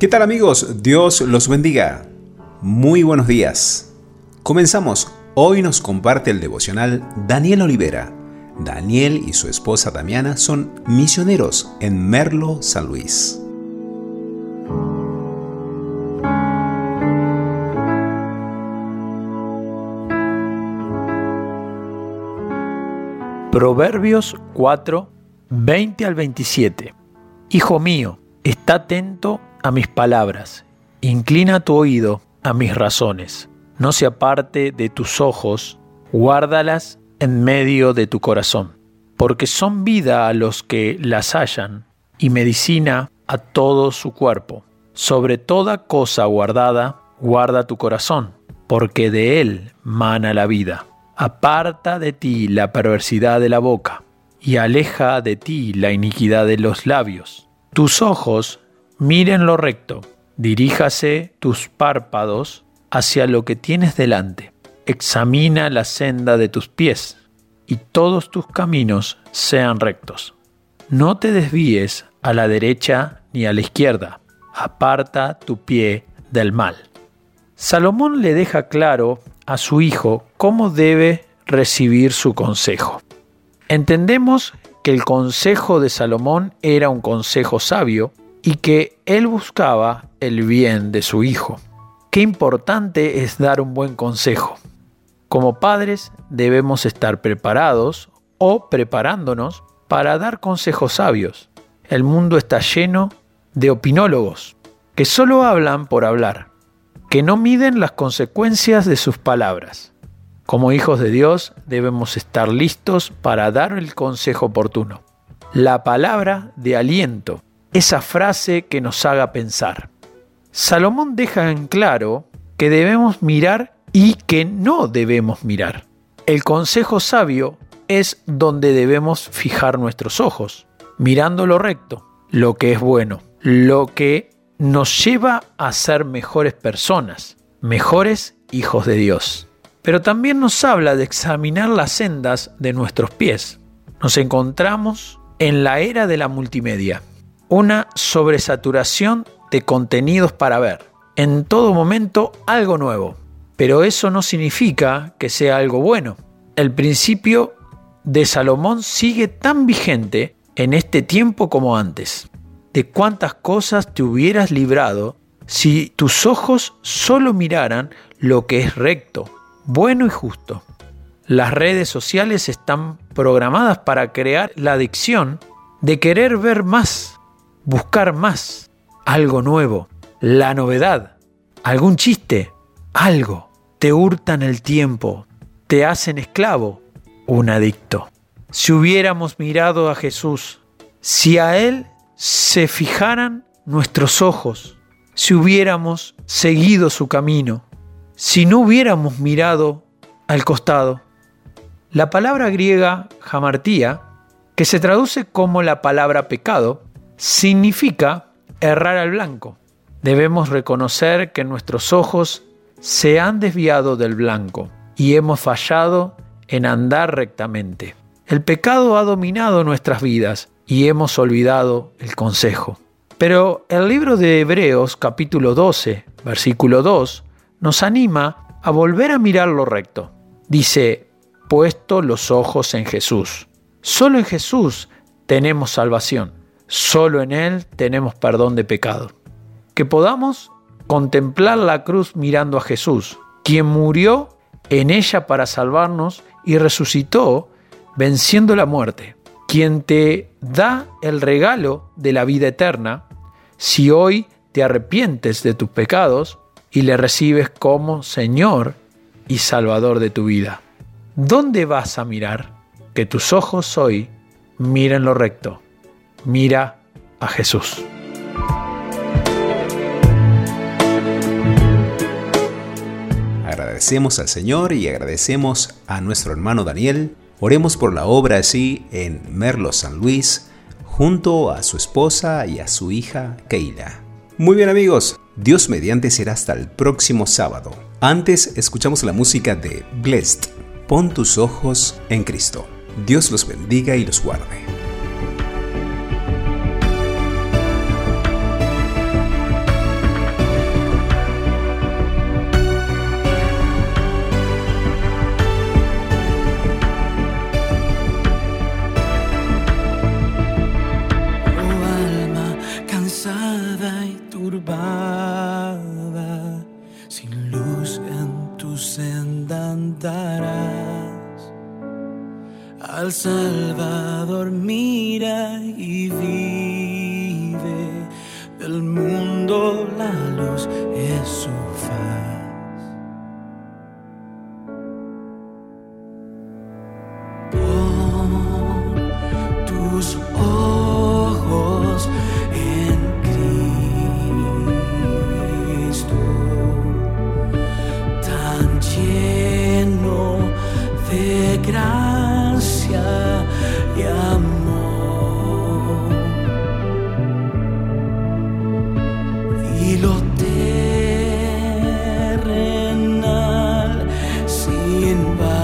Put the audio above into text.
¿Qué tal amigos? Dios los bendiga. Muy buenos días. Comenzamos. Hoy nos comparte el devocional Daniel Olivera. Daniel y su esposa Damiana son misioneros en Merlo, San Luis. Proverbios 4, 20 al 27. Hijo mío, está atento a mis palabras, inclina tu oído a mis razones, no se aparte de tus ojos, guárdalas en medio de tu corazón, porque son vida a los que las hallan y medicina a todo su cuerpo. Sobre toda cosa guardada, guarda tu corazón, porque de él mana la vida. Aparta de ti la perversidad de la boca, y aleja de ti la iniquidad de los labios. Tus ojos Miren lo recto, diríjase tus párpados hacia lo que tienes delante. Examina la senda de tus pies, y todos tus caminos sean rectos. No te desvíes a la derecha ni a la izquierda, aparta tu pie del mal. Salomón le deja claro a su hijo cómo debe recibir su consejo. Entendemos que el consejo de Salomón era un consejo sabio y que él buscaba el bien de su hijo. Qué importante es dar un buen consejo. Como padres debemos estar preparados o preparándonos para dar consejos sabios. El mundo está lleno de opinólogos que solo hablan por hablar, que no miden las consecuencias de sus palabras. Como hijos de Dios debemos estar listos para dar el consejo oportuno. La palabra de aliento esa frase que nos haga pensar. Salomón deja en claro que debemos mirar y que no debemos mirar. El consejo sabio es donde debemos fijar nuestros ojos, mirando lo recto, lo que es bueno, lo que nos lleva a ser mejores personas, mejores hijos de Dios. Pero también nos habla de examinar las sendas de nuestros pies. Nos encontramos en la era de la multimedia una sobresaturación de contenidos para ver. En todo momento algo nuevo. Pero eso no significa que sea algo bueno. El principio de Salomón sigue tan vigente en este tiempo como antes. De cuántas cosas te hubieras librado si tus ojos solo miraran lo que es recto, bueno y justo. Las redes sociales están programadas para crear la adicción de querer ver más, buscar más, algo nuevo, la novedad, algún chiste, algo. Te hurtan el tiempo, te hacen esclavo, un adicto. Si hubiéramos mirado a Jesús, si a Él se fijaran nuestros ojos, si hubiéramos seguido su camino, si no hubiéramos mirado al costado. La palabra griega jamartía, que se traduce como la palabra pecado, significa errar al blanco. Debemos reconocer que nuestros ojos se han desviado del blanco y hemos fallado en andar rectamente. El pecado ha dominado nuestras vidas y hemos olvidado el consejo. Pero el libro de Hebreos capítulo 12, versículo 2, nos anima a volver a mirar lo recto. Dice, puesto los ojos en Jesús. Solo en Jesús tenemos salvación. Solo en Él tenemos perdón de pecado. Que podamos contemplar la cruz mirando a Jesús, quien murió en ella para salvarnos y resucitó venciendo la muerte, quien te da el regalo de la vida eterna si hoy te arrepientes de tus pecados y le recibes como Señor y Salvador de tu vida. ¿Dónde vas a mirar? Que tus ojos hoy miren lo recto mira a Jesús. Agradecemos al Señor y agradecemos a nuestro hermano Daniel. Oremos por la obra así en Merlo San Luis, junto a su esposa y a su hija Keila. Muy bien amigos, Dios mediante será hasta el próximo sábado. Antes escuchamos la música de Blessed. Pon tus ojos en Cristo. Dios los bendiga y los guarde. al Salvador mira y vive. Del mundo la luz es su faz. Pon tus ojos en Cristo, tan lleno de gracia. in by.